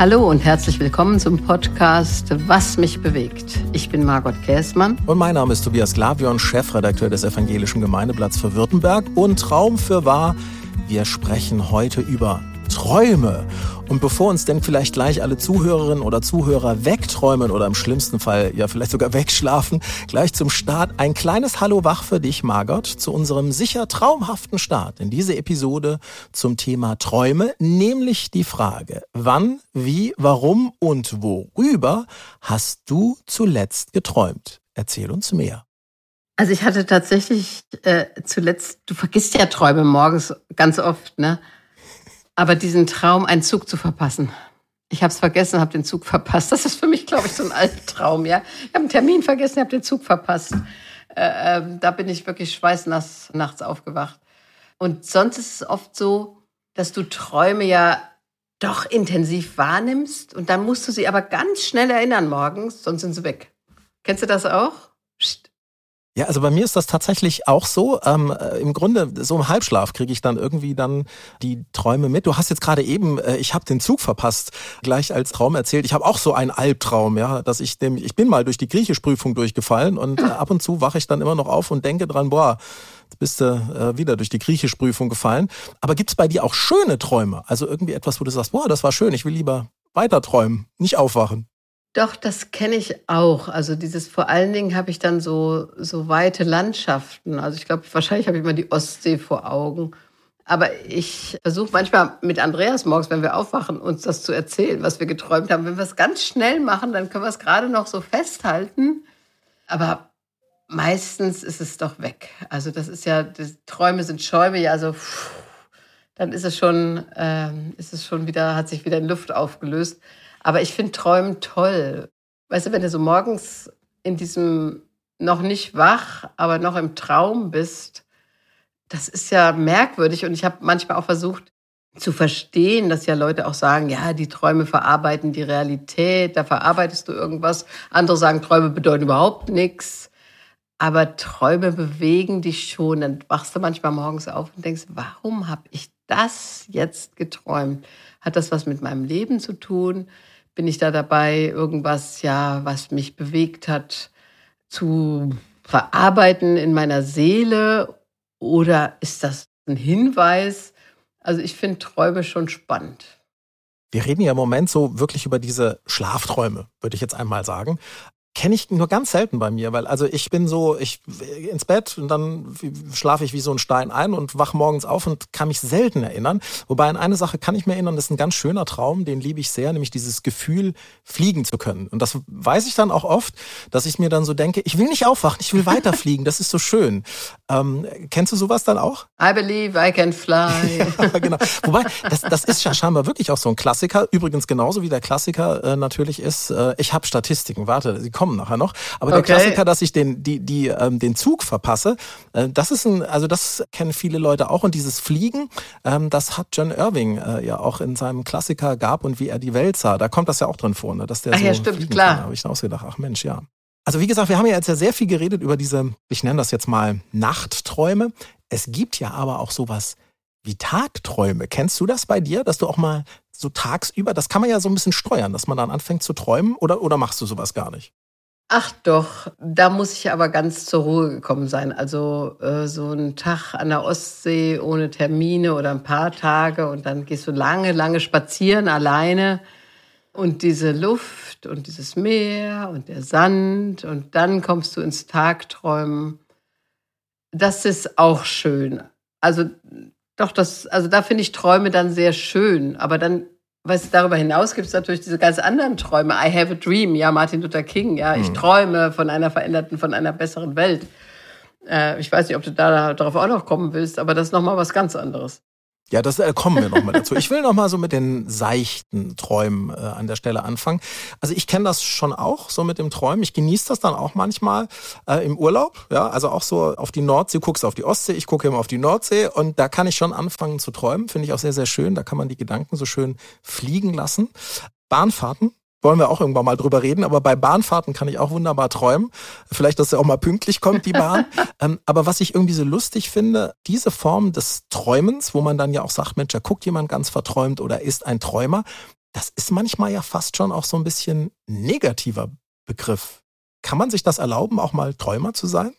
Hallo und herzlich willkommen zum Podcast Was mich bewegt. Ich bin Margot Käßmann. Und mein Name ist Tobias Glavion, Chefredakteur des Evangelischen Gemeindeblatts für Württemberg und Traum für wahr. Wir sprechen heute über Träume. Und bevor uns denn vielleicht gleich alle Zuhörerinnen oder Zuhörer wegträumen oder im schlimmsten Fall ja vielleicht sogar wegschlafen, gleich zum Start ein kleines Hallo wach für dich, Margot, zu unserem sicher traumhaften Start in diese Episode zum Thema Träume, nämlich die Frage, wann, wie, warum und worüber hast du zuletzt geträumt? Erzähl uns mehr. Also ich hatte tatsächlich äh, zuletzt, du vergisst ja Träume morgens ganz oft, ne? Aber diesen Traum, einen Zug zu verpassen. Ich habe es vergessen, habe den Zug verpasst. Das ist für mich, glaube ich, so ein Albtraum. Ja, ich habe einen Termin vergessen, habe den Zug verpasst. Äh, äh, da bin ich wirklich schweißnass nachts aufgewacht. Und sonst ist es oft so, dass du Träume ja doch intensiv wahrnimmst und dann musst du sie aber ganz schnell erinnern morgens, sonst sind sie weg. Kennst du das auch? Psst. Ja, also bei mir ist das tatsächlich auch so. Ähm, äh, Im Grunde, so im Halbschlaf kriege ich dann irgendwie dann die Träume mit. Du hast jetzt gerade eben, äh, ich habe den Zug verpasst, gleich als Traum erzählt. Ich habe auch so einen Albtraum, ja, dass ich dem, ich bin mal durch die Griechischprüfung durchgefallen und äh, ab und zu wache ich dann immer noch auf und denke dran, boah, Jetzt bist du äh, wieder durch die Griechischprüfung gefallen. Aber gibt's bei dir auch schöne Träume? Also irgendwie etwas, wo du sagst, boah, das war schön, ich will lieber weiter träumen, nicht aufwachen. Doch, das kenne ich auch. Also dieses vor allen Dingen habe ich dann so, so weite Landschaften. Also ich glaube, wahrscheinlich habe ich immer die Ostsee vor Augen. Aber ich versuche manchmal mit Andreas morgens, wenn wir aufwachen, uns das zu erzählen, was wir geträumt haben. Wenn wir es ganz schnell machen, dann können wir es gerade noch so festhalten. Aber meistens ist es doch weg. Also das ist ja, Träume sind Schäume, ja, so, pff, dann ist es schon, äh, ist es schon wieder, hat sich wieder in Luft aufgelöst. Aber ich finde Träumen toll. Weißt du, wenn du so morgens in diesem noch nicht wach, aber noch im Traum bist, das ist ja merkwürdig. Und ich habe manchmal auch versucht zu verstehen, dass ja Leute auch sagen, ja, die Träume verarbeiten die Realität, da verarbeitest du irgendwas. Andere sagen, Träume bedeuten überhaupt nichts. Aber Träume bewegen dich schon. Dann wachst du manchmal morgens auf und denkst, warum habe ich das jetzt geträumt? Hat das was mit meinem Leben zu tun? Bin ich da dabei, irgendwas, ja, was mich bewegt hat, zu verarbeiten in meiner Seele? Oder ist das ein Hinweis? Also ich finde Träume schon spannend. Wir reden ja im Moment so wirklich über diese Schlafträume, würde ich jetzt einmal sagen kenne ich nur ganz selten bei mir, weil also ich bin so, ich ins Bett und dann schlafe ich wie so ein Stein ein und wach morgens auf und kann mich selten erinnern. Wobei an eine Sache kann ich mir erinnern, das ist ein ganz schöner Traum, den liebe ich sehr, nämlich dieses Gefühl, fliegen zu können. Und das weiß ich dann auch oft, dass ich mir dann so denke, ich will nicht aufwachen, ich will weiterfliegen, das ist so schön. Ähm, kennst du sowas dann auch? I believe I can fly. ja, genau. Wobei, das, das ist ja scheinbar wirklich auch so ein Klassiker. Übrigens genauso wie der Klassiker äh, natürlich ist, äh, ich habe Statistiken, warte, sie kommen kommen nachher noch. Aber okay. der Klassiker, dass ich den, die, die, ähm, den Zug verpasse, äh, das ist ein, also das kennen viele Leute auch. Und dieses Fliegen, ähm, das hat John Irving äh, ja auch in seinem Klassiker gab und wie er die Welt sah. Da kommt das ja auch drin vor, ne? dass der ach, so ja, stimmt, klar. Da habe ich dann ausgedacht, ach Mensch, ja. Also wie gesagt, wir haben ja jetzt ja sehr viel geredet über diese, ich nenne das jetzt mal Nachtträume. Es gibt ja aber auch sowas wie Tagträume. Kennst du das bei dir, dass du auch mal so tagsüber, das kann man ja so ein bisschen steuern, dass man dann anfängt zu träumen oder, oder machst du sowas gar nicht? Ach doch, da muss ich aber ganz zur Ruhe gekommen sein. Also äh, so ein Tag an der Ostsee ohne Termine oder ein paar Tage und dann gehst du lange, lange spazieren alleine und diese Luft und dieses Meer und der Sand und dann kommst du ins Tagträumen. Das ist auch schön. Also doch, das, also da finde ich Träume dann sehr schön, aber dann was darüber hinaus gibt es natürlich diese ganz anderen Träume. I have a dream, ja, Martin Luther King, ja, ich hm. träume von einer veränderten, von einer besseren Welt. Äh, ich weiß nicht, ob du da darauf auch noch kommen willst, aber das ist nochmal was ganz anderes. Ja, das äh, kommen wir nochmal dazu. Ich will nochmal so mit den seichten Träumen äh, an der Stelle anfangen. Also ich kenne das schon auch, so mit dem Träumen. Ich genieße das dann auch manchmal äh, im Urlaub. Ja, also auch so auf die Nordsee, du guckst auf die Ostsee, ich gucke immer auf die Nordsee und da kann ich schon anfangen zu träumen. Finde ich auch sehr, sehr schön. Da kann man die Gedanken so schön fliegen lassen. Bahnfahrten wollen wir auch irgendwann mal drüber reden, aber bei Bahnfahrten kann ich auch wunderbar träumen. Vielleicht, dass er auch mal pünktlich kommt, die Bahn. ähm, aber was ich irgendwie so lustig finde, diese Form des Träumens, wo man dann ja auch sagt, Mensch, da guckt jemand ganz verträumt oder ist ein Träumer, das ist manchmal ja fast schon auch so ein bisschen negativer Begriff. Kann man sich das erlauben, auch mal Träumer zu sein?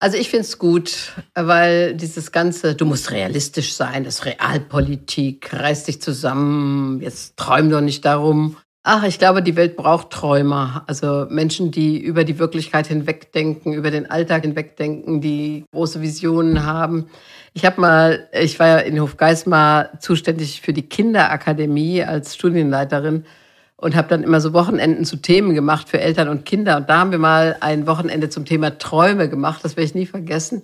Also ich finde es gut, weil dieses ganze, du musst realistisch sein, das Realpolitik, reiß dich zusammen, jetzt träum doch nicht darum. Ach, ich glaube, die Welt braucht Träumer. Also Menschen, die über die Wirklichkeit hinwegdenken, über den Alltag hinwegdenken, die große Visionen haben. Ich habe mal, ich war ja in Hofgeismar zuständig für die Kinderakademie als Studienleiterin und habe dann immer so Wochenenden zu Themen gemacht für Eltern und Kinder. Und da haben wir mal ein Wochenende zum Thema Träume gemacht. Das werde ich nie vergessen.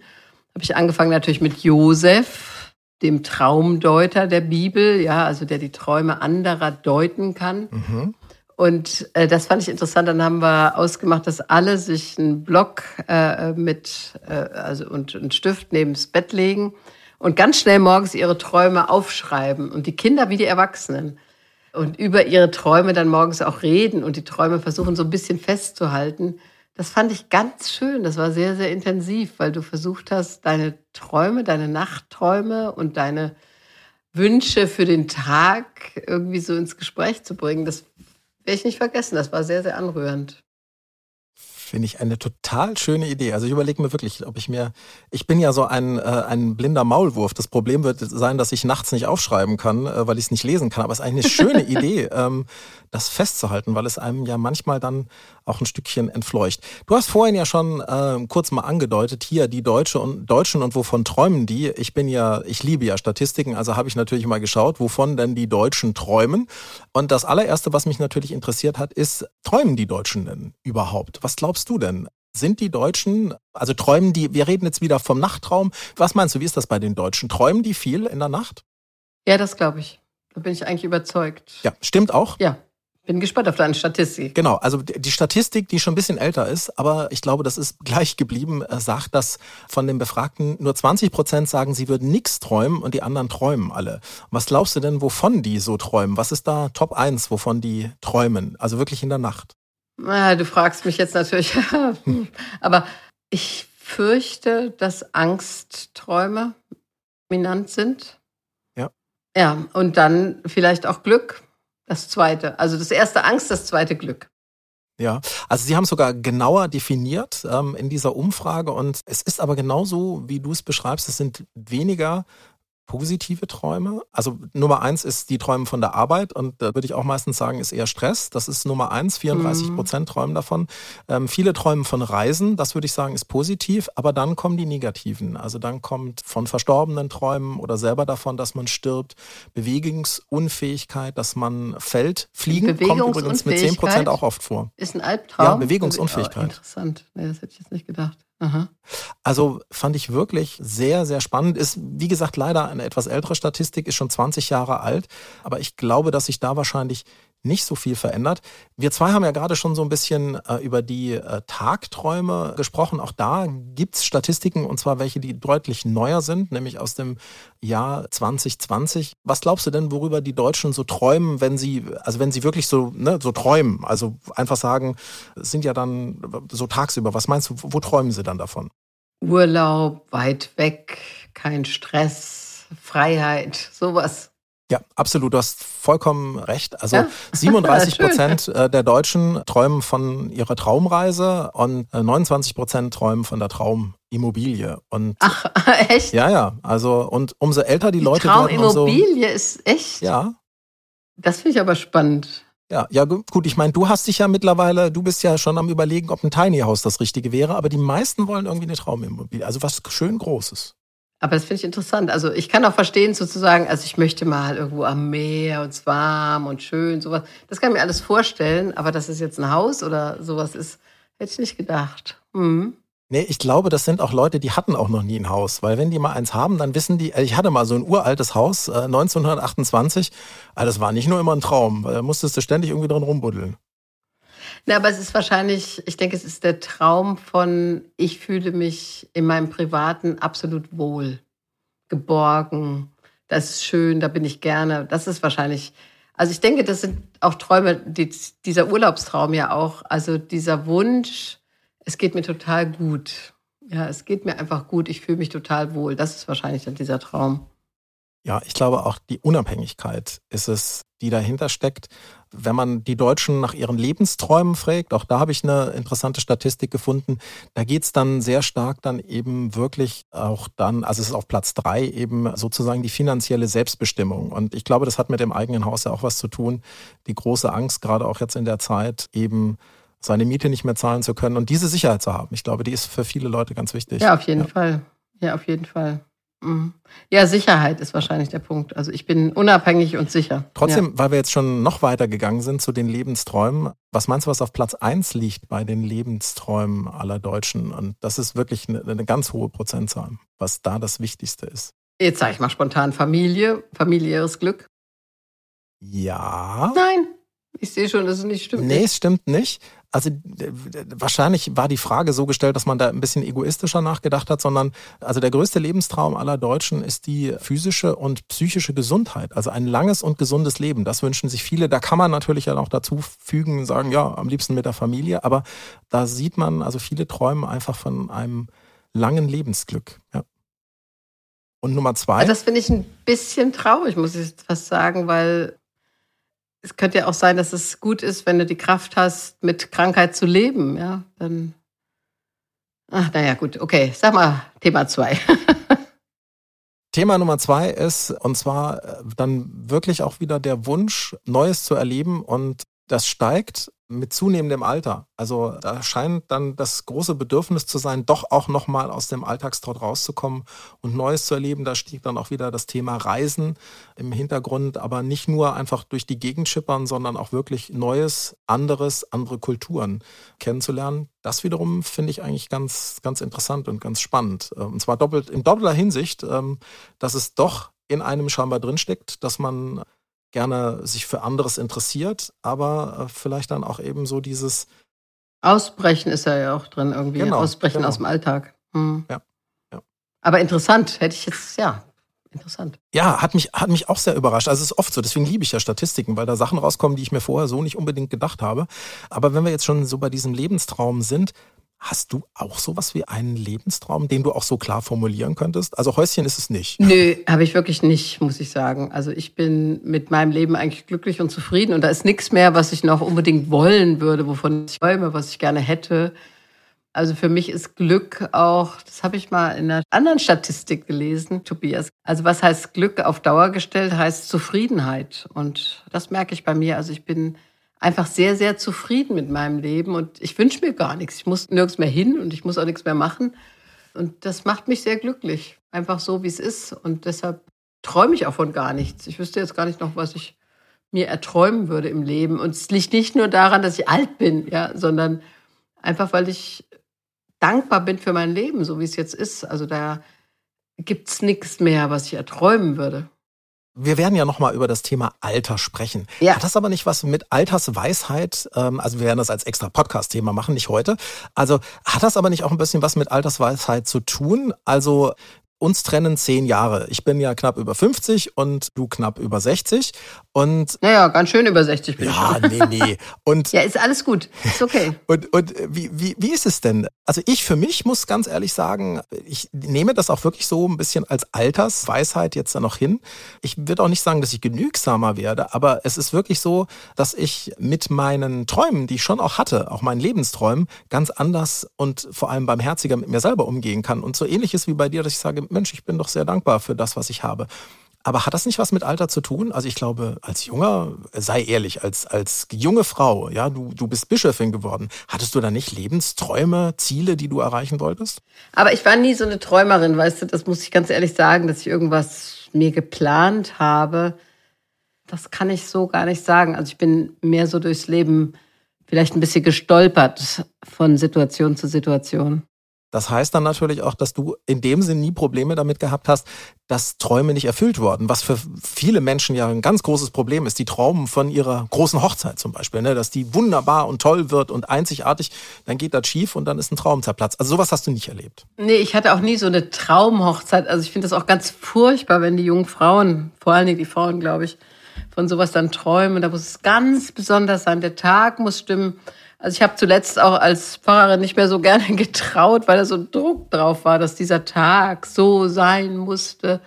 Habe ich angefangen natürlich mit Josef, dem Traumdeuter der Bibel, ja, also der die Träume anderer deuten kann. Mhm. Und äh, das fand ich interessant. Dann haben wir ausgemacht, dass alle sich einen Block äh, mit äh, also und einen Stift neben das Bett legen und ganz schnell morgens ihre Träume aufschreiben und die Kinder wie die Erwachsenen und über ihre Träume dann morgens auch reden und die Träume versuchen so ein bisschen festzuhalten. Das fand ich ganz schön. Das war sehr, sehr intensiv, weil du versucht hast, deine Träume, deine Nachtträume und deine Wünsche für den Tag irgendwie so ins Gespräch zu bringen. Das werde ich nicht vergessen. Das war sehr, sehr anrührend. Finde ich eine total schöne Idee. Also ich überlege mir wirklich, ob ich mir, ich bin ja so ein, äh, ein blinder Maulwurf. Das Problem wird sein, dass ich nachts nicht aufschreiben kann, äh, weil ich es nicht lesen kann. Aber es ist eigentlich eine schöne Idee, ähm, das festzuhalten, weil es einem ja manchmal dann auch ein Stückchen entfleucht. Du hast vorhin ja schon äh, kurz mal angedeutet, hier die Deutsche und Deutschen und wovon träumen die? Ich bin ja, ich liebe ja Statistiken, also habe ich natürlich mal geschaut, wovon denn die Deutschen träumen. Und das allererste, was mich natürlich interessiert hat, ist, träumen die Deutschen denn überhaupt? Was glaubst du denn? Sind die Deutschen, also träumen die, wir reden jetzt wieder vom Nachttraum. Was meinst du, wie ist das bei den Deutschen? Träumen die viel in der Nacht? Ja, das glaube ich. Da bin ich eigentlich überzeugt. Ja, stimmt auch? Ja. Bin gespannt auf deine Statistik. Genau, also die Statistik, die schon ein bisschen älter ist, aber ich glaube, das ist gleich geblieben, äh, sagt, dass von den Befragten nur 20 Prozent sagen, sie würden nichts träumen und die anderen träumen alle. Was glaubst du denn, wovon die so träumen? Was ist da Top 1, wovon die träumen? Also wirklich in der Nacht? Na, du fragst mich jetzt natürlich, aber ich fürchte, dass Angstträume dominant sind. Ja. Ja, und dann vielleicht auch Glück. Das zweite. Also das erste Angst, das zweite Glück. Ja, also Sie haben sogar genauer definiert ähm, in dieser Umfrage und es ist aber genauso, wie du es beschreibst, es sind weniger positive Träume. Also Nummer eins ist die Träume von der Arbeit und da würde ich auch meistens sagen, ist eher Stress. Das ist Nummer eins, 34 mhm. Prozent träumen davon. Ähm, viele träumen von Reisen, das würde ich sagen, ist positiv, aber dann kommen die negativen. Also dann kommt von verstorbenen Träumen oder selber davon, dass man stirbt, Bewegungsunfähigkeit, dass man fällt. Fliegen kommt übrigens mit 10 Prozent auch oft vor. Ist ein Albtraum? Ja, Bewegungsunfähigkeit. Oh, interessant. Nee, das hätte ich jetzt nicht gedacht. Also fand ich wirklich sehr, sehr spannend. Ist, wie gesagt, leider eine etwas ältere Statistik, ist schon 20 Jahre alt. Aber ich glaube, dass sich da wahrscheinlich nicht so viel verändert. Wir zwei haben ja gerade schon so ein bisschen äh, über die äh, Tagträume gesprochen. Auch da gibt's Statistiken, und zwar welche, die deutlich neuer sind, nämlich aus dem Jahr 2020. Was glaubst du denn, worüber die Deutschen so träumen, wenn sie, also wenn sie wirklich so, ne, so träumen? Also einfach sagen, es sind ja dann so tagsüber. Was meinst du, wo träumen sie dann davon? Urlaub, weit weg, kein Stress, Freiheit, sowas. Ja, absolut. Du hast vollkommen recht. Also ja? 37 Prozent äh, der Deutschen träumen von ihrer Traumreise und 29 äh, Prozent träumen von der Traumimmobilie. Und Ach, echt? Ja, ja. Also und umso älter die, die Leute werden, Traumimmobilie ist echt. Ja. Das finde ich aber spannend. Ja, ja gut, ich meine, du hast dich ja mittlerweile, du bist ja schon am überlegen, ob ein Tiny House das Richtige wäre, aber die meisten wollen irgendwie eine Traumimmobilie, also was schön Großes. Aber das finde ich interessant. Also ich kann auch verstehen sozusagen, also ich möchte mal irgendwo am Meer und es warm und schön, sowas. Das kann ich mir alles vorstellen, aber dass es jetzt ein Haus oder sowas ist, hätte ich nicht gedacht. Mhm. Nee, ich glaube, das sind auch Leute, die hatten auch noch nie ein Haus. Weil wenn die mal eins haben, dann wissen die, ich hatte mal so ein uraltes Haus, äh, 1928, aber das war nicht nur immer ein Traum, da musstest du ständig irgendwie drin rumbuddeln. Na, aber es ist wahrscheinlich, ich denke, es ist der Traum von, ich fühle mich in meinem Privaten absolut wohl, geborgen, das ist schön, da bin ich gerne. Das ist wahrscheinlich, also ich denke, das sind auch Träume, die, dieser Urlaubstraum ja auch, also dieser Wunsch, es geht mir total gut. Ja, es geht mir einfach gut, ich fühle mich total wohl. Das ist wahrscheinlich dann dieser Traum. Ja, ich glaube auch die Unabhängigkeit ist es, die dahinter steckt. Wenn man die Deutschen nach ihren Lebensträumen fragt, auch da habe ich eine interessante Statistik gefunden, da geht es dann sehr stark dann eben wirklich auch dann, also es ist auf Platz drei eben sozusagen die finanzielle Selbstbestimmung. Und ich glaube, das hat mit dem eigenen Haus ja auch was zu tun. Die große Angst, gerade auch jetzt in der Zeit, eben seine Miete nicht mehr zahlen zu können und diese Sicherheit zu haben. Ich glaube, die ist für viele Leute ganz wichtig. Ja, auf jeden ja. Fall. Ja, auf jeden Fall. Mhm. Ja, Sicherheit ist wahrscheinlich der Punkt. Also ich bin unabhängig und sicher. Trotzdem, ja. weil wir jetzt schon noch weiter gegangen sind zu den Lebensträumen, was meinst du, was auf Platz 1 liegt bei den Lebensträumen aller Deutschen? Und das ist wirklich eine, eine ganz hohe Prozentzahl, was da das Wichtigste ist. Jetzt sage ich mal spontan Familie, familiäres Glück. Ja. Nein, ich sehe schon, dass es nicht stimmt. Nee, es stimmt nicht also wahrscheinlich war die Frage so gestellt, dass man da ein bisschen egoistischer nachgedacht hat, sondern also der größte Lebenstraum aller Deutschen ist die physische und psychische Gesundheit. Also ein langes und gesundes Leben. Das wünschen sich viele. Da kann man natürlich ja auch dazu fügen und sagen, ja, am liebsten mit der Familie. Aber da sieht man, also viele träumen einfach von einem langen Lebensglück. Ja. Und Nummer zwei. Das finde ich ein bisschen traurig, muss ich fast sagen, weil es könnte ja auch sein, dass es gut ist, wenn du die Kraft hast, mit Krankheit zu leben. Ja, dann. Ach, naja, gut, okay. Sag mal Thema zwei. Thema Nummer zwei ist, und zwar äh, dann wirklich auch wieder der Wunsch, Neues zu erleben. Und das steigt mit zunehmendem Alter. Also da scheint dann das große Bedürfnis zu sein, doch auch nochmal aus dem Alltagstrott rauszukommen und Neues zu erleben. Da stieg dann auch wieder das Thema Reisen im Hintergrund, aber nicht nur einfach durch die Gegend schippern, sondern auch wirklich Neues, anderes, andere Kulturen kennenzulernen. Das wiederum finde ich eigentlich ganz, ganz interessant und ganz spannend. Und zwar doppelt, in doppelter Hinsicht, ähm, dass es doch in einem scheinbar drinsteckt, dass man gerne sich für anderes interessiert, aber äh, vielleicht dann auch eben so dieses Ausbrechen ist ja auch drin irgendwie. Genau, Ausbrechen genau. aus dem Alltag. Hm. Ja, ja. Aber interessant, hätte ich jetzt, ja, interessant. Ja, hat mich, hat mich auch sehr überrascht. Also es ist oft so, deswegen liebe ich ja Statistiken, weil da Sachen rauskommen, die ich mir vorher so nicht unbedingt gedacht habe. Aber wenn wir jetzt schon so bei diesem Lebenstraum sind, Hast du auch sowas wie einen Lebenstraum, den du auch so klar formulieren könntest? Also Häuschen ist es nicht. Nö, habe ich wirklich nicht, muss ich sagen. Also ich bin mit meinem Leben eigentlich glücklich und zufrieden und da ist nichts mehr, was ich noch unbedingt wollen würde, wovon ich träume, was ich gerne hätte. Also für mich ist Glück auch, das habe ich mal in einer anderen Statistik gelesen, Tobias. Also was heißt Glück auf Dauer gestellt, heißt Zufriedenheit. Und das merke ich bei mir. Also ich bin einfach sehr, sehr zufrieden mit meinem Leben und ich wünsche mir gar nichts. Ich muss nirgends mehr hin und ich muss auch nichts mehr machen. Und das macht mich sehr glücklich, einfach so, wie es ist. Und deshalb träume ich auch von gar nichts. Ich wüsste jetzt gar nicht noch, was ich mir erträumen würde im Leben. Und es liegt nicht nur daran, dass ich alt bin, ja, sondern einfach, weil ich dankbar bin für mein Leben, so wie es jetzt ist. Also da gibt es nichts mehr, was ich erträumen würde. Wir werden ja nochmal über das Thema Alter sprechen. Ja. Hat das aber nicht was mit Altersweisheit, ähm, also wir werden das als extra Podcast-Thema machen, nicht heute. Also hat das aber nicht auch ein bisschen was mit Altersweisheit zu tun? Also uns trennen zehn Jahre. Ich bin ja knapp über 50 und du knapp über 60. Und naja, ganz schön über 60 bin ja, ich. Ja, nee, nee. Und, ja, ist alles gut. Ist okay. und und wie, wie, wie ist es denn? Also ich für mich muss ganz ehrlich sagen, ich nehme das auch wirklich so ein bisschen als Altersweisheit jetzt da noch hin. Ich würde auch nicht sagen, dass ich genügsamer werde, aber es ist wirklich so, dass ich mit meinen Träumen, die ich schon auch hatte, auch meinen Lebensträumen, ganz anders und vor allem barmherziger mit mir selber umgehen kann. Und so ähnlich ist wie bei dir, dass ich sage, Mensch, ich bin doch sehr dankbar für das, was ich habe. Aber hat das nicht was mit Alter zu tun? Also ich glaube, als junger, sei ehrlich, als, als junge Frau, ja, du, du bist Bischöfin geworden. Hattest du da nicht Lebensträume, Ziele, die du erreichen wolltest? Aber ich war nie so eine Träumerin, weißt du, das muss ich ganz ehrlich sagen, dass ich irgendwas mir geplant habe. Das kann ich so gar nicht sagen. Also ich bin mehr so durchs Leben vielleicht ein bisschen gestolpert von Situation zu Situation. Das heißt dann natürlich auch, dass du in dem Sinn nie Probleme damit gehabt hast, dass Träume nicht erfüllt wurden, was für viele Menschen ja ein ganz großes Problem ist. Die Träumen von ihrer großen Hochzeit zum Beispiel, ne? dass die wunderbar und toll wird und einzigartig, dann geht das schief und dann ist ein Traum zerplatzt. Also sowas hast du nicht erlebt. Nee, ich hatte auch nie so eine Traumhochzeit. Also ich finde das auch ganz furchtbar, wenn die jungen Frauen, vor allen Dingen die Frauen, glaube ich, von sowas dann träumen. Da muss es ganz besonders sein. Der Tag muss stimmen. Also ich habe zuletzt auch als Pfarrerin nicht mehr so gerne getraut, weil da so Druck drauf war, dass dieser Tag so sein musste.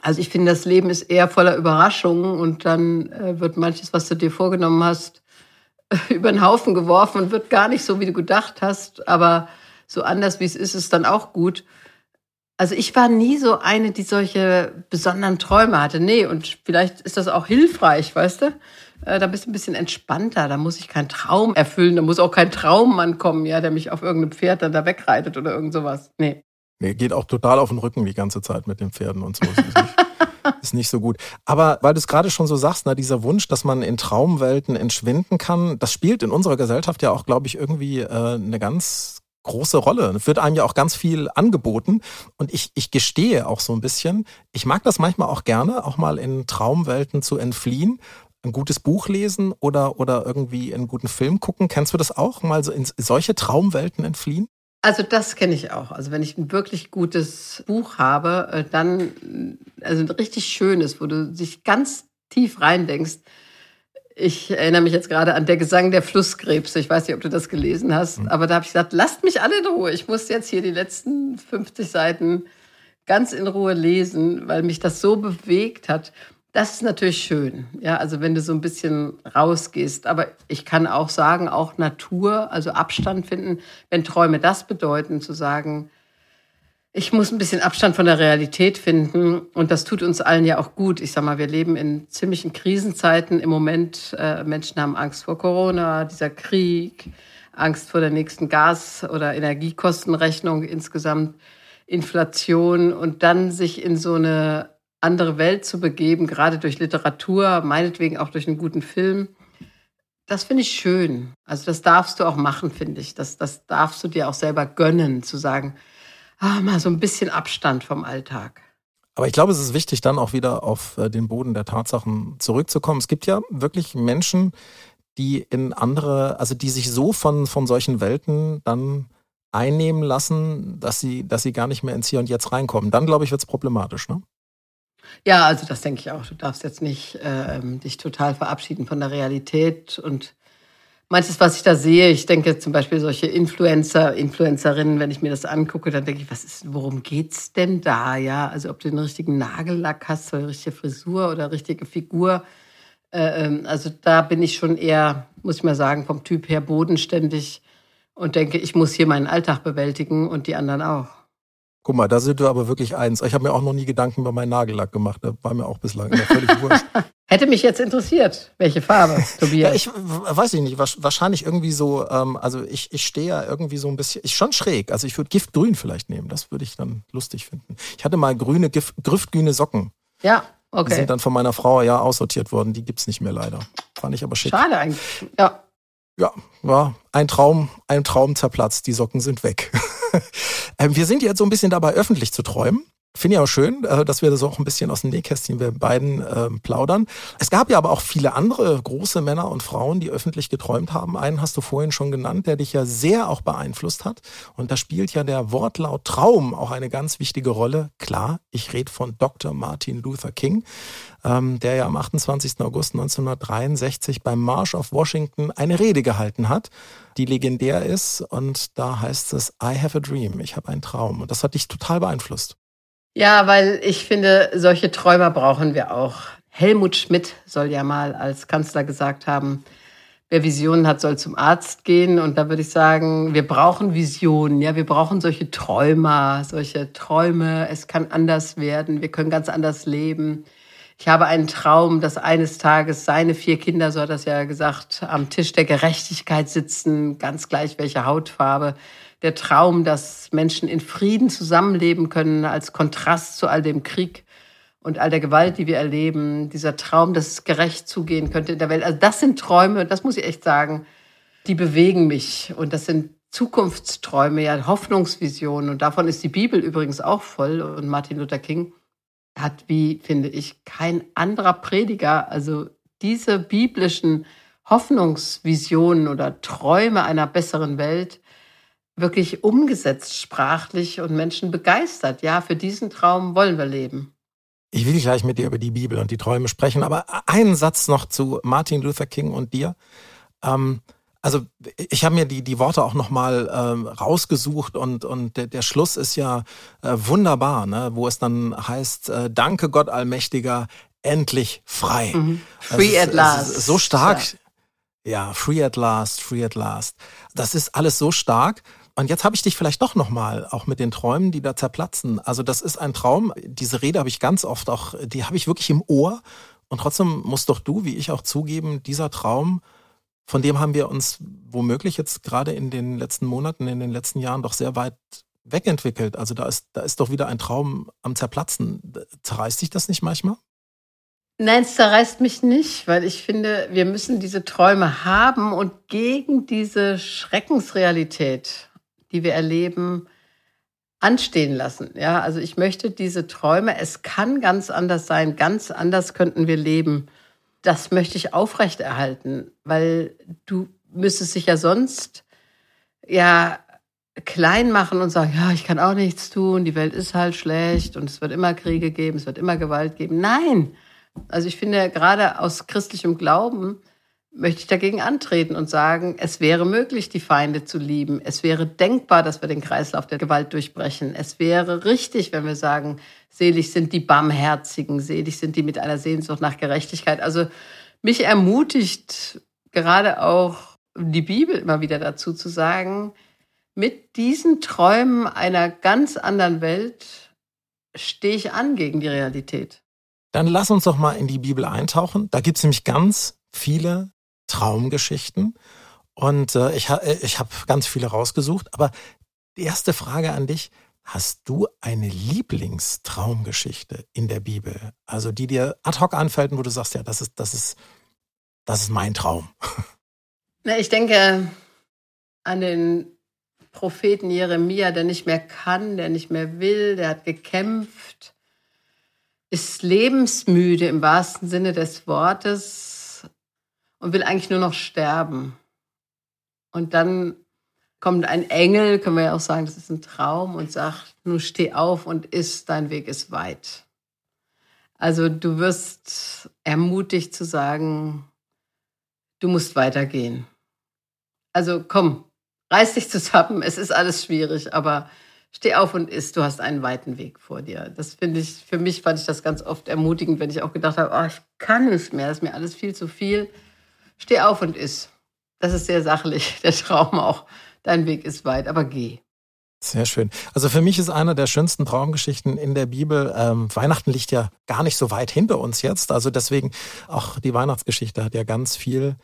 Also ich finde, das Leben ist eher voller Überraschungen und dann äh, wird manches, was du dir vorgenommen hast, über den Haufen geworfen und wird gar nicht so, wie du gedacht hast. Aber so anders, wie es ist, ist dann auch gut. Also ich war nie so eine, die solche besonderen Träume hatte. Nee, und vielleicht ist das auch hilfreich, weißt du? Äh, da bist du ein bisschen entspannter. Da muss ich keinen Traum erfüllen. Da muss auch kein Traummann kommen, ja, der mich auf irgendeinem Pferd dann da wegreitet oder irgend sowas. Nee. Nee, geht auch total auf den Rücken die ganze Zeit mit den Pferden und so. ist nicht so gut. Aber weil du es gerade schon so sagst, na, dieser Wunsch, dass man in Traumwelten entschwinden kann, das spielt in unserer Gesellschaft ja auch, glaube ich, irgendwie äh, eine ganz große Rolle. Es wird einem ja auch ganz viel angeboten. Und ich, ich gestehe auch so ein bisschen, ich mag das manchmal auch gerne, auch mal in Traumwelten zu entfliehen. Ein gutes Buch lesen oder, oder irgendwie einen guten Film gucken. Kennst du das auch? Mal so in solche Traumwelten entfliehen? Also das kenne ich auch. Also wenn ich ein wirklich gutes Buch habe, äh, dann also ein richtig schönes, wo du dich ganz tief reindenkst. Ich erinnere mich jetzt gerade an der Gesang der Flusskrebse. Ich weiß nicht, ob du das gelesen hast, mhm. aber da habe ich gesagt, lasst mich alle in Ruhe. Ich muss jetzt hier die letzten 50 Seiten ganz in Ruhe lesen, weil mich das so bewegt hat. Das ist natürlich schön, ja, also wenn du so ein bisschen rausgehst. Aber ich kann auch sagen, auch Natur, also Abstand finden, wenn Träume das bedeuten, zu sagen, ich muss ein bisschen Abstand von der Realität finden und das tut uns allen ja auch gut. Ich sag mal, wir leben in ziemlichen Krisenzeiten im Moment. Äh, Menschen haben Angst vor Corona, dieser Krieg, Angst vor der nächsten Gas- oder Energiekostenrechnung insgesamt, Inflation und dann sich in so eine andere Welt zu begeben, gerade durch Literatur, meinetwegen auch durch einen guten Film. Das finde ich schön. Also das darfst du auch machen, finde ich. Das, das darfst du dir auch selber gönnen, zu sagen, ah, mal so ein bisschen Abstand vom Alltag. Aber ich glaube, es ist wichtig, dann auch wieder auf äh, den Boden der Tatsachen zurückzukommen. Es gibt ja wirklich Menschen, die in andere, also die sich so von, von solchen Welten dann einnehmen lassen, dass sie, dass sie gar nicht mehr ins Hier und Jetzt reinkommen. Dann, glaube ich, wird es problematisch, ne? Ja, also das denke ich auch. Du darfst jetzt nicht äh, dich total verabschieden von der Realität und manches, was ich da sehe, ich denke zum Beispiel solche Influencer, Influencerinnen, wenn ich mir das angucke, dann denke ich, was ist, worum geht's denn da? Ja, also ob du den richtigen Nagellack hast, oder richtige Frisur oder richtige Figur. Äh, ähm, also da bin ich schon eher, muss ich mal sagen, vom Typ her bodenständig und denke, ich muss hier meinen Alltag bewältigen und die anderen auch. Guck mal, da sind wir aber wirklich eins. Ich habe mir auch noch nie Gedanken über meinen Nagellack gemacht. Da war mir auch bislang immer völlig wurscht. Hätte mich jetzt interessiert, welche Farbe, Tobias. ja, ich weiß ich nicht, wahrscheinlich irgendwie so, ähm, also ich, ich stehe ja irgendwie so ein bisschen, ich schon schräg. Also ich würde Giftgrün vielleicht nehmen, das würde ich dann lustig finden. Ich hatte mal grüne, Gift, griffgrüne Socken. Ja, okay. Die sind dann von meiner Frau ja aussortiert worden, die gibt's nicht mehr leider. Fand ich aber schick. Schade eigentlich, ja. Ja, war ein Traum, ein Traum zerplatzt, die Socken sind weg. Ähm, wir sind jetzt so ein bisschen dabei, öffentlich zu träumen. Finde ich auch schön, äh, dass wir das auch ein bisschen aus dem Nähkästchen wir beiden äh, plaudern. Es gab ja aber auch viele andere große Männer und Frauen, die öffentlich geträumt haben. Einen hast du vorhin schon genannt, der dich ja sehr auch beeinflusst hat. Und da spielt ja der Wortlaut Traum auch eine ganz wichtige Rolle. Klar, ich rede von Dr. Martin Luther King, ähm, der ja am 28. August 1963 beim March of Washington eine Rede gehalten hat, die legendär ist. Und da heißt es, I have a dream, ich habe einen Traum. Und das hat dich total beeinflusst. Ja, weil ich finde, solche Träumer brauchen wir auch. Helmut Schmidt soll ja mal als Kanzler gesagt haben, wer Visionen hat, soll zum Arzt gehen. Und da würde ich sagen, wir brauchen Visionen, ja, wir brauchen solche Träumer, solche Träume. Es kann anders werden, wir können ganz anders leben. Ich habe einen Traum, dass eines Tages seine vier Kinder, so hat er es ja gesagt, am Tisch der Gerechtigkeit sitzen, ganz gleich welche Hautfarbe der Traum, dass Menschen in Frieden zusammenleben können als Kontrast zu all dem Krieg und all der Gewalt, die wir erleben. Dieser Traum, dass es gerecht zugehen könnte in der Welt. Also das sind Träume, das muss ich echt sagen, die bewegen mich. Und das sind Zukunftsträume, ja, Hoffnungsvisionen. Und davon ist die Bibel übrigens auch voll. Und Martin Luther King hat, wie finde ich, kein anderer Prediger, also diese biblischen Hoffnungsvisionen oder Träume einer besseren Welt wirklich umgesetzt sprachlich und Menschen begeistert. Ja, für diesen Traum wollen wir leben. Ich will gleich mit dir über die Bibel und die Träume sprechen, aber einen Satz noch zu Martin Luther King und dir. Ähm, Also ich habe mir die, die Worte auch nochmal ähm, rausgesucht und, und der, der Schluss ist ja äh, wunderbar, ne? wo es dann heißt, äh, danke Gott Allmächtiger, endlich frei. Mhm. Free also, at last. So stark. Ja. ja, free at last, free at last. Das ist alles so stark. Und jetzt habe ich dich vielleicht doch nochmal, auch mit den Träumen, die da zerplatzen. Also das ist ein Traum. Diese Rede habe ich ganz oft auch, die habe ich wirklich im Ohr. Und trotzdem musst doch du, wie ich auch zugeben, dieser Traum, von dem haben wir uns womöglich jetzt gerade in den letzten Monaten, in den letzten Jahren doch sehr weit wegentwickelt. Also da ist, da ist doch wieder ein Traum am Zerplatzen. Zerreißt dich das nicht manchmal? Nein, es zerreißt mich nicht, weil ich finde, wir müssen diese Träume haben und gegen diese Schreckensrealität, die wir erleben, anstehen lassen. Ja, also ich möchte diese Träume, es kann ganz anders sein, ganz anders könnten wir leben das möchte ich aufrechterhalten, weil du müsstest dich ja sonst ja klein machen und sagen, ja, ich kann auch nichts tun, die Welt ist halt schlecht und es wird immer Kriege geben, es wird immer Gewalt geben. Nein! Also ich finde, gerade aus christlichem Glauben möchte ich dagegen antreten und sagen, es wäre möglich, die Feinde zu lieben. Es wäre denkbar, dass wir den Kreislauf der Gewalt durchbrechen. Es wäre richtig, wenn wir sagen, selig sind die Barmherzigen, selig sind die mit einer Sehnsucht nach Gerechtigkeit. Also mich ermutigt gerade auch die Bibel immer wieder dazu zu sagen, mit diesen Träumen einer ganz anderen Welt stehe ich an gegen die Realität. Dann lass uns doch mal in die Bibel eintauchen. Da gibt es nämlich ganz viele Traumgeschichten. Und äh, ich, ha, äh, ich habe ganz viele rausgesucht. Aber die erste Frage an dich, hast du eine Lieblingstraumgeschichte in der Bibel? Also die dir ad hoc anfällt, wo du sagst, ja, das ist, das ist, das ist mein Traum. Na, ich denke an den Propheten Jeremia, der nicht mehr kann, der nicht mehr will, der hat gekämpft, ist lebensmüde im wahrsten Sinne des Wortes, und will eigentlich nur noch sterben. Und dann kommt ein Engel, können wir ja auch sagen, das ist ein Traum, und sagt, nun steh auf und iss, dein Weg ist weit. Also du wirst ermutigt zu sagen, du musst weitergehen. Also komm, reiß dich zusammen, es ist alles schwierig, aber steh auf und iss, du hast einen weiten Weg vor dir. Das finde ich, für mich fand ich das ganz oft ermutigend, wenn ich auch gedacht habe, oh, ich kann nicht mehr, das ist mir alles viel zu viel Steh auf und iss. Das ist sehr sachlich, der Traum auch. Dein Weg ist weit, aber geh. Sehr schön. Also für mich ist einer der schönsten Traumgeschichten in der Bibel. Ähm, Weihnachten liegt ja gar nicht so weit hinter uns jetzt. Also deswegen auch die Weihnachtsgeschichte hat ja ganz viel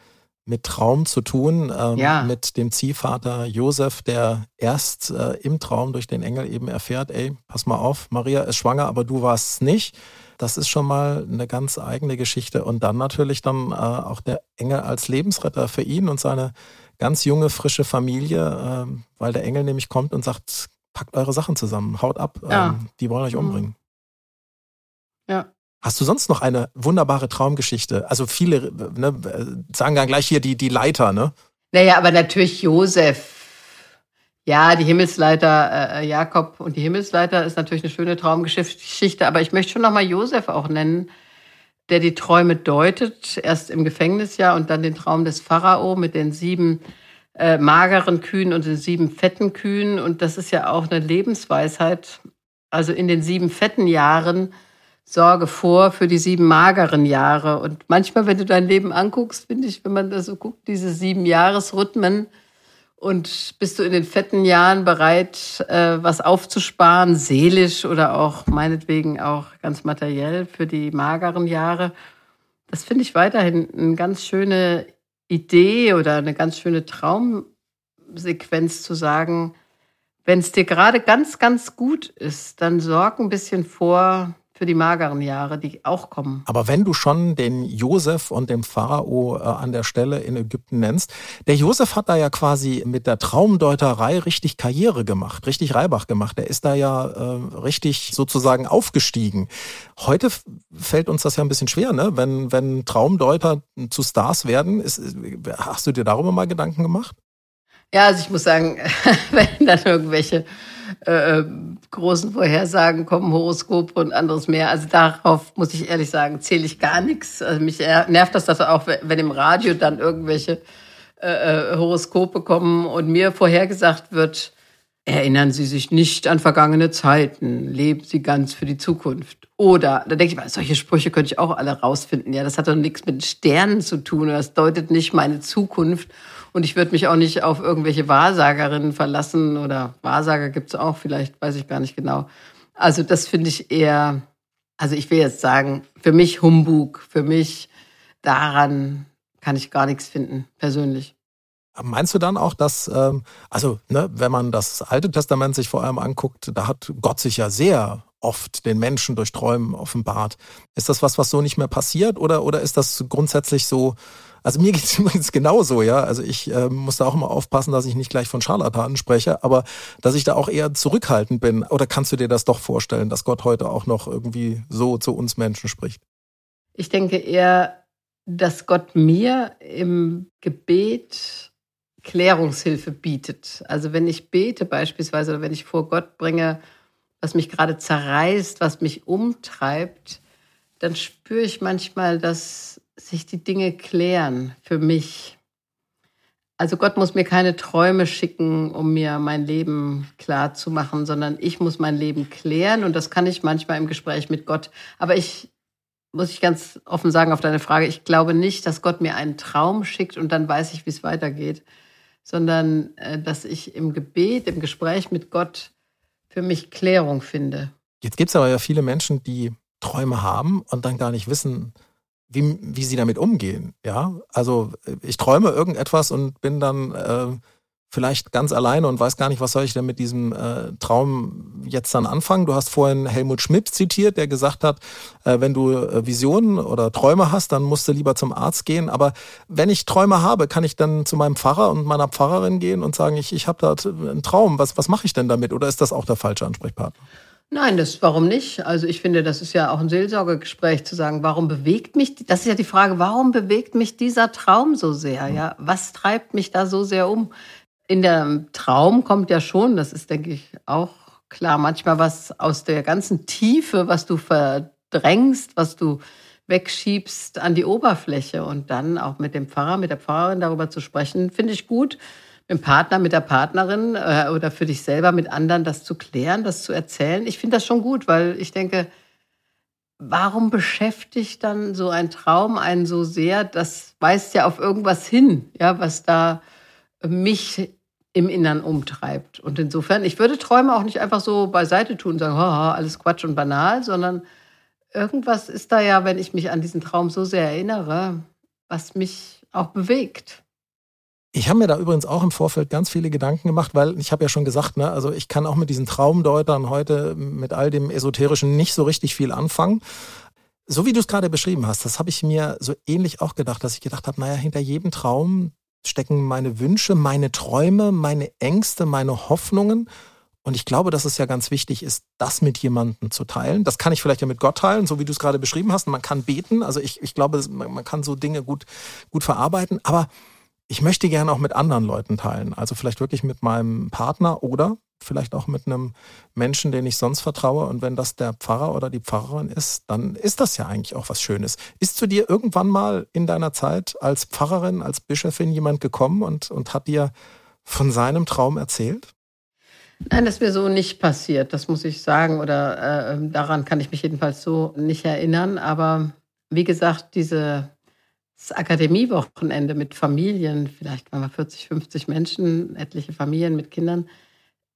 mit Traum zu tun, ähm, ja. mit dem Ziehvater Josef, der erst äh, im Traum durch den Engel eben erfährt, ey, pass mal auf, Maria ist schwanger, aber du warst es nicht. Das ist schon mal eine ganz eigene Geschichte. Und dann natürlich dann äh, auch der Engel als Lebensretter für ihn und seine ganz junge, frische Familie, äh, weil der Engel nämlich kommt und sagt, packt eure Sachen zusammen, haut ab, ja. ähm, die wollen euch mhm. umbringen. Ja. Hast du sonst noch eine wunderbare Traumgeschichte? Also viele ne, sagen dann gleich hier die, die Leiter, ne? Naja, aber natürlich Josef ja, die Himmelsleiter äh, Jakob und die Himmelsleiter ist natürlich eine schöne Traumgeschichte, aber ich möchte schon nochmal Josef auch nennen, der die Träume deutet, erst im Gefängnisjahr und dann den Traum des Pharao mit den sieben äh, mageren Kühen und den sieben fetten Kühen. Und das ist ja auch eine Lebensweisheit. Also in den sieben fetten Jahren sorge vor für die sieben mageren Jahre. Und manchmal, wenn du dein Leben anguckst, finde ich, wenn man da so guckt, diese sieben Jahresrhythmen, und bist du in den fetten Jahren bereit, äh, was aufzusparen, seelisch oder auch meinetwegen auch ganz materiell für die mageren Jahre? Das finde ich weiterhin eine ganz schöne Idee oder eine ganz schöne Traumsequenz zu sagen, wenn es dir gerade ganz, ganz gut ist, dann sorg ein bisschen vor, für die mageren Jahre, die auch kommen. Aber wenn du schon den Josef und den Pharao äh, an der Stelle in Ägypten nennst, der Josef hat da ja quasi mit der Traumdeuterei richtig Karriere gemacht, richtig Reibach gemacht. Der ist da ja äh, richtig sozusagen aufgestiegen. Heute fällt uns das ja ein bisschen schwer, ne? Wenn, wenn Traumdeuter zu Stars werden, ist, hast du dir darüber mal Gedanken gemacht? Ja, also ich muss sagen, wenn dann irgendwelche äh, großen Vorhersagen kommen, Horoskope und anderes mehr. Also darauf muss ich ehrlich sagen, zähle ich gar nichts. Also mich nervt das, dass auch, wenn im Radio dann irgendwelche äh, äh, Horoskop bekommen und mir vorhergesagt wird, erinnern Sie sich nicht an vergangene Zeiten, leben Sie ganz für die Zukunft. Oder, da denke ich mal, solche Sprüche könnte ich auch alle rausfinden. Ja, das hat doch nichts mit Sternen zu tun. Das deutet nicht meine Zukunft. Und ich würde mich auch nicht auf irgendwelche Wahrsagerinnen verlassen oder Wahrsager gibt es auch, vielleicht weiß ich gar nicht genau. Also das finde ich eher, also ich will jetzt sagen, für mich Humbug, für mich daran kann ich gar nichts finden, persönlich. Meinst du dann auch, dass, ähm, also ne, wenn man das Alte Testament sich vor allem anguckt, da hat Gott sich ja sehr oft den Menschen durch Träumen offenbart. Ist das was, was so nicht mehr passiert oder, oder ist das grundsätzlich so, also mir geht es übrigens genauso, ja. Also ich äh, muss da auch immer aufpassen, dass ich nicht gleich von Scharlatanen spreche, aber dass ich da auch eher zurückhaltend bin. Oder kannst du dir das doch vorstellen, dass Gott heute auch noch irgendwie so zu uns Menschen spricht? Ich denke eher, dass Gott mir im Gebet Klärungshilfe bietet. Also wenn ich bete beispielsweise oder wenn ich vor Gott bringe, was mich gerade zerreißt, was mich umtreibt, dann spüre ich manchmal, dass sich die Dinge klären für mich. Also Gott muss mir keine Träume schicken, um mir mein Leben klar zu machen, sondern ich muss mein Leben klären und das kann ich manchmal im Gespräch mit Gott. Aber ich muss ich ganz offen sagen auf deine Frage, ich glaube nicht, dass Gott mir einen Traum schickt und dann weiß ich, wie es weitergeht, sondern äh, dass ich im Gebet, im Gespräch mit Gott für mich Klärung finde. Jetzt gibt es aber ja viele Menschen, die Träume haben und dann gar nicht wissen, wie, wie sie damit umgehen. Ja, also ich träume irgendetwas und bin dann äh, vielleicht ganz alleine und weiß gar nicht, was soll ich denn mit diesem äh, Traum jetzt dann anfangen. Du hast vorhin Helmut Schmidt zitiert, der gesagt hat, äh, wenn du äh, Visionen oder Träume hast, dann musst du lieber zum Arzt gehen. Aber wenn ich Träume habe, kann ich dann zu meinem Pfarrer und meiner Pfarrerin gehen und sagen, ich, ich habe da einen Traum. Was, was mache ich denn damit? Oder ist das auch der falsche Ansprechpartner? Nein, das warum nicht? Also ich finde, das ist ja auch ein Seelsorgegespräch zu sagen, warum bewegt mich, das ist ja die Frage, warum bewegt mich dieser Traum so sehr? Ja, was treibt mich da so sehr um? In der Traum kommt ja schon, das ist, denke ich, auch klar, manchmal was aus der ganzen Tiefe, was du verdrängst, was du wegschiebst an die Oberfläche und dann auch mit dem Pfarrer, mit der Pfarrerin darüber zu sprechen, finde ich gut mit dem Partner, mit der Partnerin äh, oder für dich selber mit anderen das zu klären, das zu erzählen. Ich finde das schon gut, weil ich denke, warum beschäftigt dann so ein Traum einen so sehr? Das weist ja auf irgendwas hin, ja, was da mich im Innern umtreibt. Und insofern, ich würde Träume auch nicht einfach so beiseite tun und sagen, haha, alles Quatsch und banal, sondern irgendwas ist da ja, wenn ich mich an diesen Traum so sehr erinnere, was mich auch bewegt. Ich habe mir da übrigens auch im Vorfeld ganz viele Gedanken gemacht, weil ich habe ja schon gesagt, ne, also ich kann auch mit diesen Traumdeutern heute mit all dem Esoterischen nicht so richtig viel anfangen. So wie du es gerade beschrieben hast, das habe ich mir so ähnlich auch gedacht, dass ich gedacht habe, naja, hinter jedem Traum stecken meine Wünsche, meine Träume, meine Ängste, meine Hoffnungen. Und ich glaube, dass es ja ganz wichtig ist, das mit jemandem zu teilen. Das kann ich vielleicht ja mit Gott teilen, so wie du es gerade beschrieben hast. Man kann beten. Also ich, ich glaube, man kann so Dinge gut, gut verarbeiten. Aber ich möchte gerne auch mit anderen Leuten teilen. Also vielleicht wirklich mit meinem Partner oder vielleicht auch mit einem Menschen, den ich sonst vertraue. Und wenn das der Pfarrer oder die Pfarrerin ist, dann ist das ja eigentlich auch was Schönes. Ist zu dir irgendwann mal in deiner Zeit als Pfarrerin, als Bischöfin jemand gekommen und, und hat dir von seinem Traum erzählt? Nein, das ist mir so nicht passiert, das muss ich sagen. Oder äh, daran kann ich mich jedenfalls so nicht erinnern. Aber wie gesagt, diese das Akademiewochenende mit Familien, vielleicht waren wir 40, 50 Menschen, etliche Familien mit Kindern.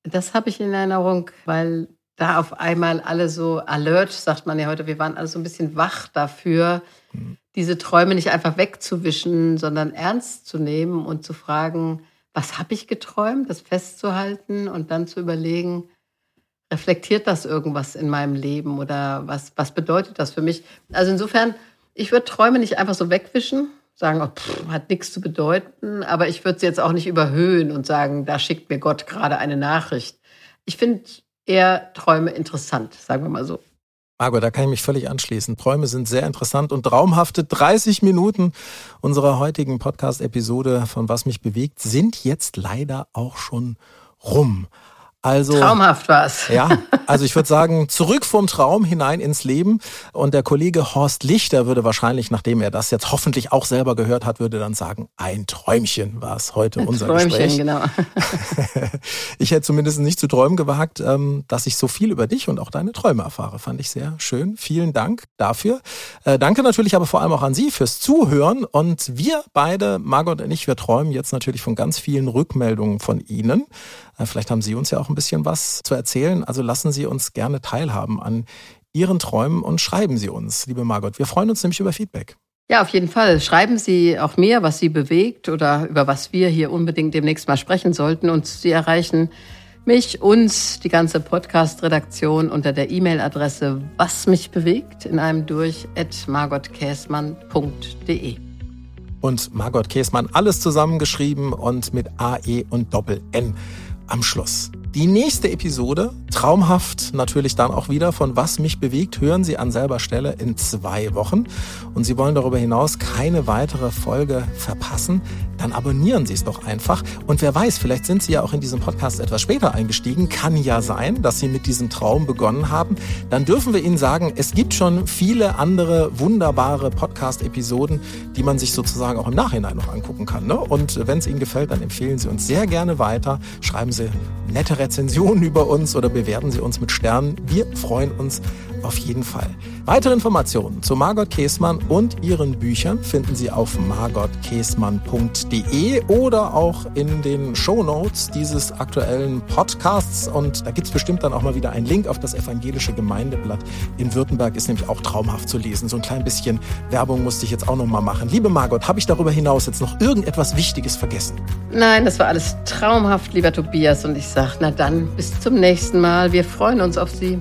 Das habe ich in Erinnerung, weil da auf einmal alle so alert, sagt man ja heute, wir waren alle so ein bisschen wach dafür, mhm. diese Träume nicht einfach wegzuwischen, sondern ernst zu nehmen und zu fragen, was habe ich geträumt, das festzuhalten und dann zu überlegen, reflektiert das irgendwas in meinem Leben oder was, was bedeutet das für mich? Also insofern ich würde Träume nicht einfach so wegwischen, sagen, oh, pff, hat nichts zu bedeuten, aber ich würde sie jetzt auch nicht überhöhen und sagen, da schickt mir Gott gerade eine Nachricht. Ich finde eher Träume interessant, sagen wir mal so. Margot, da kann ich mich völlig anschließen. Träume sind sehr interessant und traumhafte 30 Minuten unserer heutigen Podcast-Episode von Was mich bewegt sind jetzt leider auch schon rum. Also, Traumhaft war es. Ja, also ich würde sagen, zurück vom Traum hinein ins Leben. Und der Kollege Horst Lichter würde wahrscheinlich, nachdem er das jetzt hoffentlich auch selber gehört hat, würde dann sagen, ein Träumchen war es heute ein unser Träumchen, Gespräch. genau. ich hätte zumindest nicht zu träumen gewagt, ähm, dass ich so viel über dich und auch deine Träume erfahre. Fand ich sehr schön. Vielen Dank dafür. Äh, danke natürlich aber vor allem auch an Sie fürs Zuhören. Und wir beide, Margot und ich, wir träumen jetzt natürlich von ganz vielen Rückmeldungen von Ihnen. Vielleicht haben Sie uns ja auch ein bisschen was zu erzählen. Also lassen Sie uns gerne teilhaben an Ihren Träumen und schreiben Sie uns, liebe Margot. Wir freuen uns nämlich über Feedback. Ja, auf jeden Fall. Schreiben Sie auch mir, was Sie bewegt oder über was wir hier unbedingt demnächst mal sprechen sollten. Und Sie erreichen mich, uns, die ganze Podcast-Redaktion unter der E-Mail-Adresse was mich bewegt in einem durch at margotkäsmann.de. Und Margot Käsmann alles zusammengeschrieben und mit AE und Doppel-N am Schluss. Die nächste Episode, traumhaft natürlich dann auch wieder von Was mich bewegt, hören Sie an selber Stelle in zwei Wochen. Und Sie wollen darüber hinaus keine weitere Folge verpassen, dann abonnieren Sie es doch einfach. Und wer weiß, vielleicht sind Sie ja auch in diesem Podcast etwas später eingestiegen. Kann ja sein, dass Sie mit diesem Traum begonnen haben. Dann dürfen wir Ihnen sagen, es gibt schon viele andere wunderbare Podcast-Episoden, die man sich sozusagen auch im Nachhinein noch angucken kann. Ne? Und wenn es Ihnen gefällt, dann empfehlen Sie uns sehr gerne weiter. Schreiben Sie nette Rezensionen über uns oder bewerten Sie uns mit Sternen. Wir freuen uns auf jeden Fall. Weitere Informationen zu Margot Käßmann und ihren Büchern finden Sie auf margotkäßmann.de oder auch in den Show Notes dieses aktuellen Podcasts. Und da gibt es bestimmt dann auch mal wieder einen Link auf das evangelische Gemeindeblatt in Württemberg. Ist nämlich auch traumhaft zu lesen. So ein klein bisschen Werbung musste ich jetzt auch noch mal machen. Liebe Margot, habe ich darüber hinaus jetzt noch irgendetwas Wichtiges vergessen? Nein, das war alles traumhaft, lieber Tobias. Und ich sage, na dann, bis zum nächsten Mal. Wir freuen uns auf Sie.